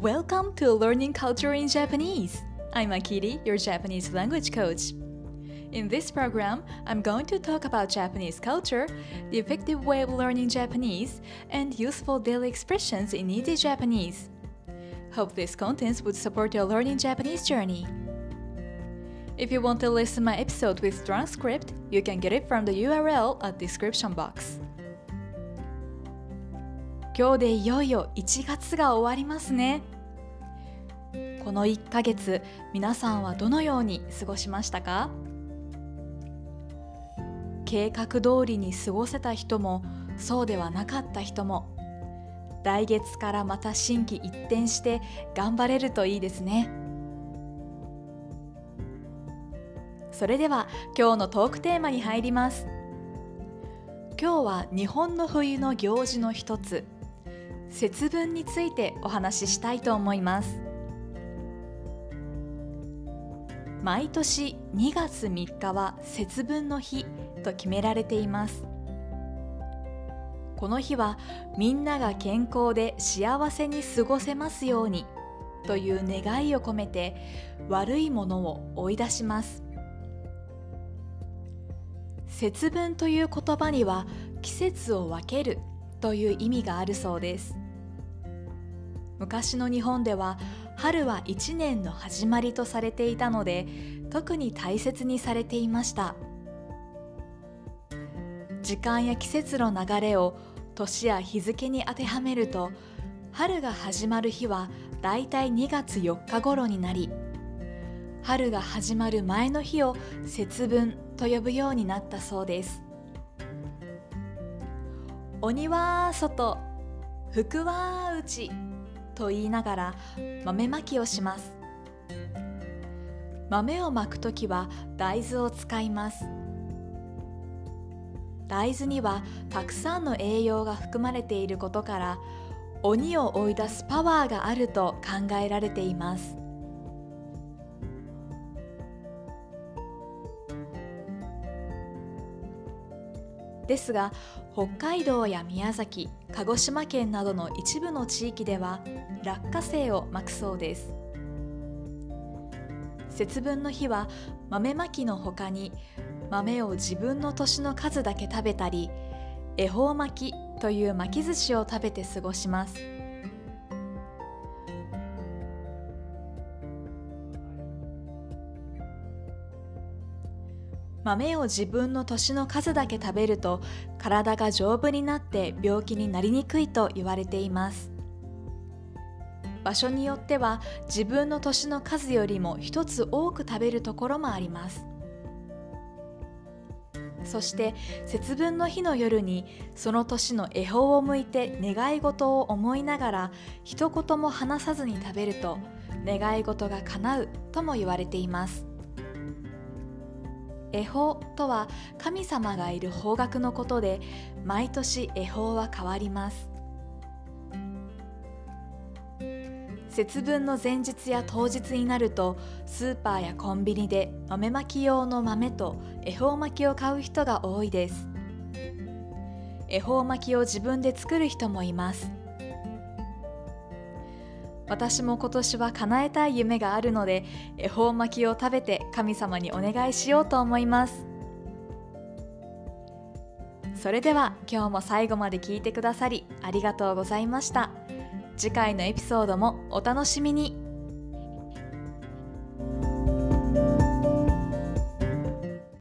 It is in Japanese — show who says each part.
Speaker 1: Welcome to Learning Culture in Japanese. I'm Akiri, your Japanese language coach. In this program, I'm going to talk about Japanese culture, the effective way of learning Japanese, and useful daily expressions in easy Japanese. Hope these contents would support your learning Japanese journey. If you want to listen my episode with transcript, you can get it from the URL at description box. 今日でいよいよ1月が終わりますね。この1ヶ月、皆さんはどのように過ごしましたか？計画通りに過ごせた人もそうではなかった人も来月からまた心機一転して頑張れるといいですね。それでは今日のトークテーマに入ります。今日は日本の冬の行事の一つ。節分についてお話ししたいと思います。毎年2月3日は節分の日と決められています。この日はみんなが健康で幸せに過ごせますようにという願いを込めて悪いものを追い出します。節分という言葉には季節を分けるという意味があるそうです。昔の日本では春は一年の始まりとされていたので特に大切にされていました。時間や季節の流れを年や日付に当てはめると春が始まる日はだいたい2月4日頃になり春が始まる前の日を節分と呼ぶようになったそうです。鬼は外福は内。と言いながら豆まきをします。豆をまくときは大豆を使います。大豆にはたくさんの栄養が含まれていることから鬼を追い出すパワーがあると考えられています。ですが北海道や宮崎鹿児島県などの一部の地域では落花生をまくそうです。節分の日は豆まきのほかに豆を自分の年の数だけ食べたり恵方巻きという巻き寿司を食べて過ごします。豆を自分の年の数だけ食べると体が丈夫になって病気になりにくいと言われています。場所によっては自分の年の数よりも一つ多く食べるところもあります。そして節分の日の夜にその年の恵方を向いて願い事を思いながら一言も話さずに食べると願い事が叶うとも言われています。恵方とは神様がいる方角のことで毎年恵方は変わります。節分の前日や当日になるとスーパーやコンビニで豆まき用の豆と恵方巻きを買う人が多いです。恵方巻きを自分で作る人もいます。私も今年は叶えたい夢があるので恵方巻きを食べて神様にお願いしようと思いますそれでは今日も最後まで聞いてくださりありがとうございました。次回のエピソードもお楽しみに